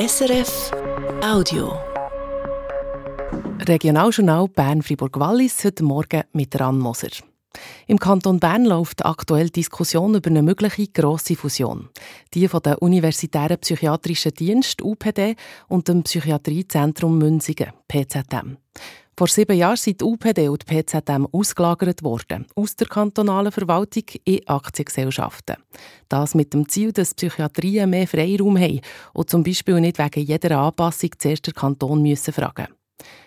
SRF Audio. Regionaljournal Bern-Fribourg-Wallis heute Morgen mit Ran Moser. Im Kanton Bern läuft aktuell Diskussion über eine mögliche grosse Fusion. Die von der Universitären Psychiatrischen Dienst UPD und dem Psychiatriezentrum Münzigen PZM. Vor sieben Jahren sind die UPD und die PZM ausgelagert worden, aus der kantonalen Verwaltung in Aktiengesellschaften. Das mit dem Ziel, dass Psychiatrien mehr Freiraum haben und zum Beispiel nicht wegen jeder Anpassung zuerst der Kanton müssen fragen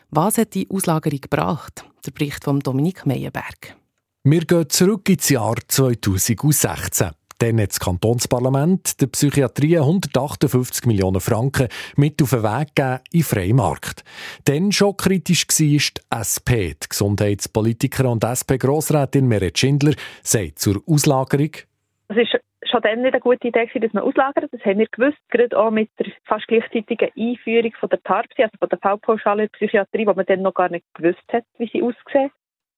Was hat die Auslagerung gebracht? Der Bericht von Dominik Meyerberg. Wir gehen zurück ins Jahr 2016. Dann hat das Kantonsparlament der Psychiatrie 158 Millionen Franken mit auf den Weg gegeben in den freien Markt. Dann schon kritisch war die SP. Die Gesundheitspolitiker und SP-Grossrätin Meret Schindler sagt zur Auslagerung. Es ist schon dann nicht eine gute Idee, dass man auslagert. Das haben wir gewusst, gerade auch mit der fast gleichzeitigen Einführung von der TARPSI, also von der Fallpauschale Psychiatrie, wo man dann noch gar nicht gewusst hat, wie sie aussehen.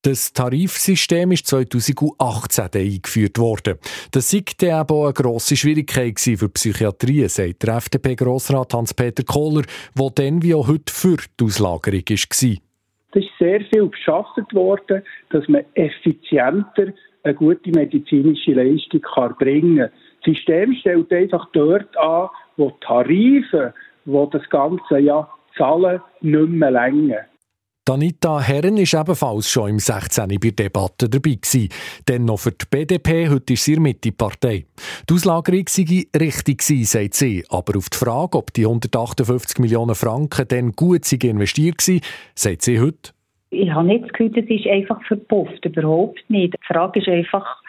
Das Tarifsystem ist 2018 eingeführt worden. Das sei dann eine grosse Schwierigkeit für die Psychiatrie, sagt der FDP-Grossrat Hans-Peter Kohler, der dann wie auch heute für die Auslagerung war. Es ist sehr viel geschafft worden, dass man effizienter eine gute medizinische Leistung bringen kann. Das System stellt einfach dort an, wo die Tarife, wo das Ganze ja zahlen, nicht mehr länger. Danita Herren war ebenfalls schon im 16. bei der Debatte dabei. Gewesen. Denn noch für die BDP, heute ist sie Mitte-Partei. Die Auslagerung sei richtig gewesen, sagt sie. Aber auf die Frage, ob die 158 Millionen Franken dann gut investiert waren, sagt sie heute. Ich habe nicht Gefühl, das ist einfach verpufft. Überhaupt nicht. Die Frage ist einfach,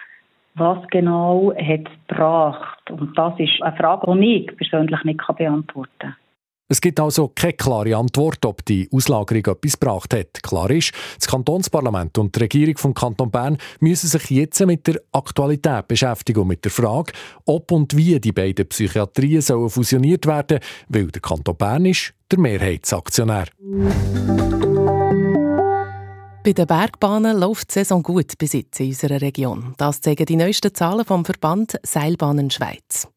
was genau hat es gebracht? Und das ist eine Frage, die ich persönlich nicht beantworten kann. Es gibt also keine klare Antwort, ob die Auslagerung etwas gebracht hat. Klar ist, das Kantonsparlament und die Regierung vom Kanton Bern müssen sich jetzt mit der Aktualität beschäftigen und mit der Frage, ob und wie die beiden Psychiatrien sollen fusioniert werden, weil der Kanton Bern ist der Mehrheitsaktionär. Bei den Bergbahnen läuft die Saison gut bis jetzt in unserer Region. Das zeigen die neuesten Zahlen vom Verband Seilbahnen Schweiz.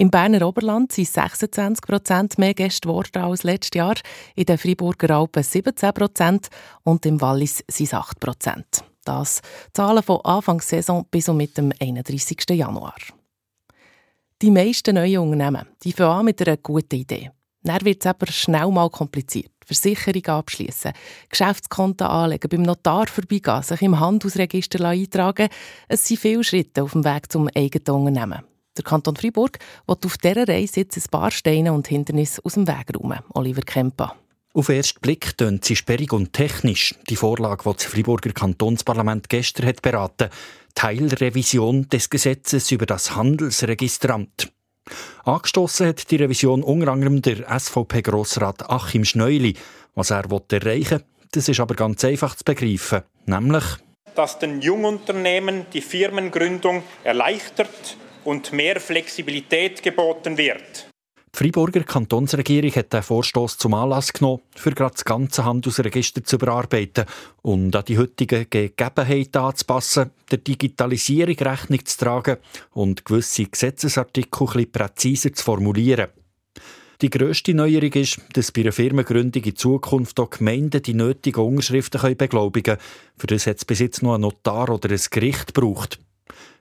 Im Berner Oberland sind 26 Prozent mehr Gäste geworden als letztes Jahr, in den Freiburger Alpen 17 Prozent und im Wallis sind es 8 Prozent. Das Zahlen von Anfangssaison bis und mit dem 31. Januar. Die meisten neuen Unternehmen die fangen an mit einer guten Idee. Dann wird es aber schnell mal kompliziert. Versicherung abschließen, Geschäftskonten anlegen, beim Notar vorbeigehen, sich im Handelsregister eintragen. Es sind viele Schritte auf dem Weg zum eigenen Unternehmen. Der Kanton Freiburg wird auf dieser Reise jetzt ein paar Steine und Hindernisse aus dem Weg räumen. Oliver Kemper. Auf den ersten Blick tönt sie sperrig und technisch. Die Vorlage, die das Freiburger Kantonsparlament gestern hat beraten, Teilrevision des Gesetzes über das Handelsregisteramt. Angestoßen hat die Revision unter anderem der SVP-Grossrat Achim Schneuli. Was er erreichen will, das ist aber ganz einfach zu begreifen. Nämlich, dass den Jungunternehmen die Firmengründung erleichtert und mehr Flexibilität geboten wird. Die Freiburger Kantonsregierung hat den Vorstoß zum Anlass genommen, für gerade das ganze Handelsregister zu überarbeiten und an die heutigen Gegebenheiten anzupassen, der Digitalisierung Rechnung zu tragen und gewisse Gesetzesartikel etwas präziser zu formulieren. Die grösste Neuerung ist, dass bei einer Firmengründung in Zukunft auch Gemeinden die nötigen Unterschriften beglaubigen können. Für das hat es bis jetzt noch einen Notar oder ein Gericht gebraucht.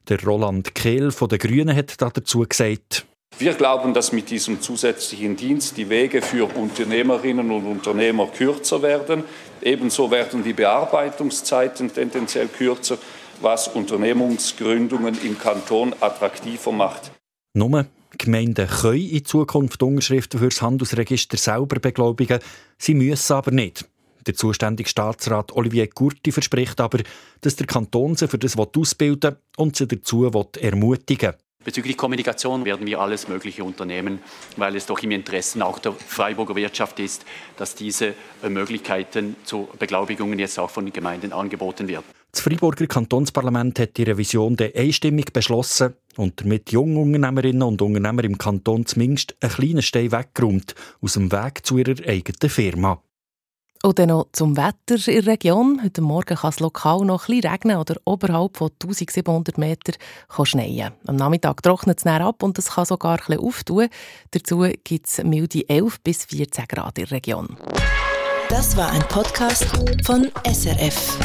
Der Roland Kehl von den Grünen hat dazu gesagt, wir glauben, dass mit diesem zusätzlichen Dienst die Wege für Unternehmerinnen und Unternehmer kürzer werden. Ebenso werden die Bearbeitungszeiten tendenziell kürzer, was Unternehmungsgründungen im Kanton attraktiver macht. Nur Gemeinden können in Zukunft Unterschriften für das Handelsregister selber beglaubigen, sie müssen aber nicht. Der zuständige Staatsrat Olivier Curti verspricht aber, dass der Kanton sie für das ausbilden und sie dazu ermutigen will. Bezüglich Kommunikation werden wir alles Mögliche unternehmen, weil es doch im Interesse auch der Freiburger Wirtschaft ist, dass diese äh, Möglichkeiten zu Beglaubigungen jetzt auch von den Gemeinden angeboten werden. Das Freiburger Kantonsparlament hat die Revision einstimmig beschlossen und damit Jungunternehmerinnen und Unternehmer im Kanton zumindest einen kleinen Stein weggeräumt aus dem Weg zu ihrer eigenen Firma. Und dann noch zum Wetter in der Region. Heute Morgen kann es lokal noch ein bisschen regnen oder oberhalb von 1700 Meter schneien. Am Nachmittag trocknet es näher ab und es kann sogar ein bisschen auftun. Dazu gibt es milde 11 bis 14 Grad in der Region. Das war ein Podcast von SRF.